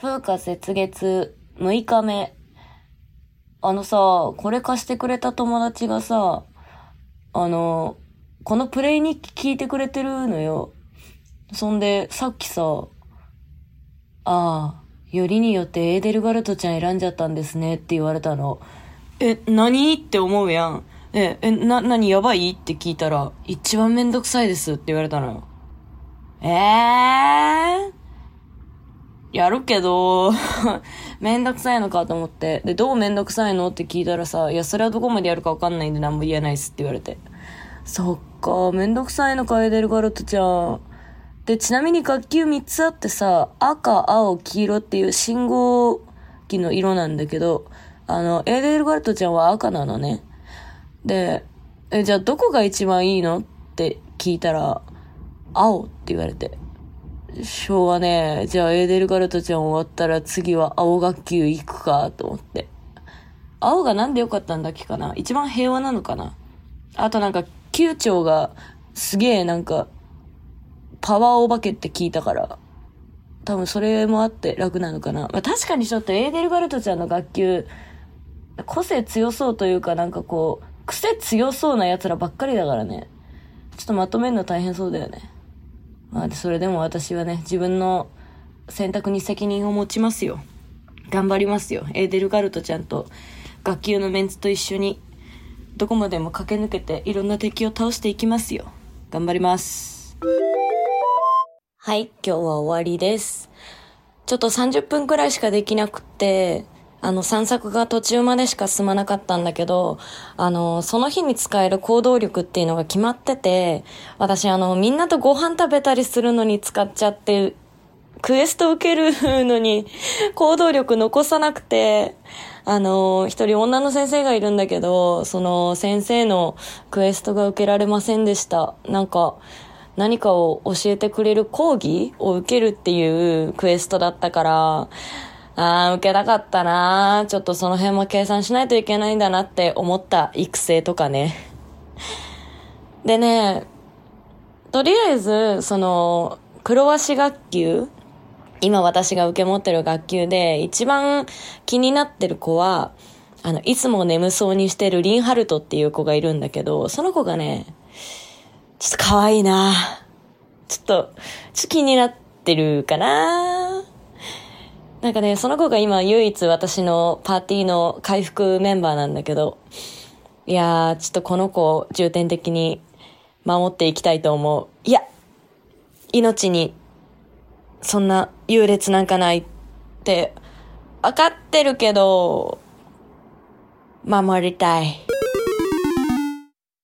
風花雪月6日目。あのさ、これ貸してくれた友達がさ、あの、このプレイ日記聞いてくれてるのよ。そんで、さっきさ、ああ、よりによってエーデルガルトちゃん選んじゃったんですねって言われたの。え、何って思うやん。え、え、な、何やばい？って聞いたら、一番めんどくさいですって言われたのよ。ええー、やるけど、めんどくさいのかと思って。で、どうめんどくさいのって聞いたらさ、いや、それはどこまでやるかわかんないんで何も言えないっすって言われて。そっか、めんどくさいのか、エデルガルトちゃん。で、ちなみに学級3つあってさ、赤、青、黄色っていう信号機の色なんだけど、あの、エーデルガルトちゃんは赤なのね。で、え、じゃあどこが一番いいのって聞いたら、青って言われて。しょうがねえ。じゃあエーデルガルトちゃん終わったら次は青学級行くかと思って。青がなんでよかったんだっけかな？一番平和なのかな？あとなんか、級長がすげえなんかパワーお化けって聞いたから、多分それもあって楽なのかな。まあ、確かにちょっとエーデルガルトちゃんの学級、個性強そうというかなんかこう、癖強そうな奴らばっかりだからね。ちょっとまとめるの大変そうだよね。まあ、それでも私はね、自分の選択に責任を持ちますよ。頑張りますよ。エーデルガルトちゃんと学級のメンツと一緒に、どこまでも駆け抜けていろんな敵を倒していきますよ。頑張ります。はい、今日は終わりです。ちょっと30分くらいしかできなくって、あの、散策が途中までしか進まなかったんだけど、あの、その日に使える行動力っていうのが決まってて、私あの、みんなとご飯食べたりするのに使っちゃって、クエスト受けるのに 行動力残さなくて、あの、一人女の先生がいるんだけど、その先生のクエストが受けられませんでした。なんか、何かを教えてくれる講義を受けるっていうクエストだったから、ああ、受けたかったな。ちょっとその辺も計算しないといけないんだなって思った育成とかね。でね、とりあえず、その、黒足学級今私が受け持ってる学級で一番気になってる子は、あの、いつも眠そうにしてるリンハルトっていう子がいるんだけど、その子がね、ちょっと可愛いな。ちょっと、ちょっと気になってるかな。なんかね、その子が今唯一私のパーティーの回復メンバーなんだけど、いやー、ちょっとこの子を重点的に守っていきたいと思う。いや、命に、そんな優劣なんかないって、わかってるけど、守りたい。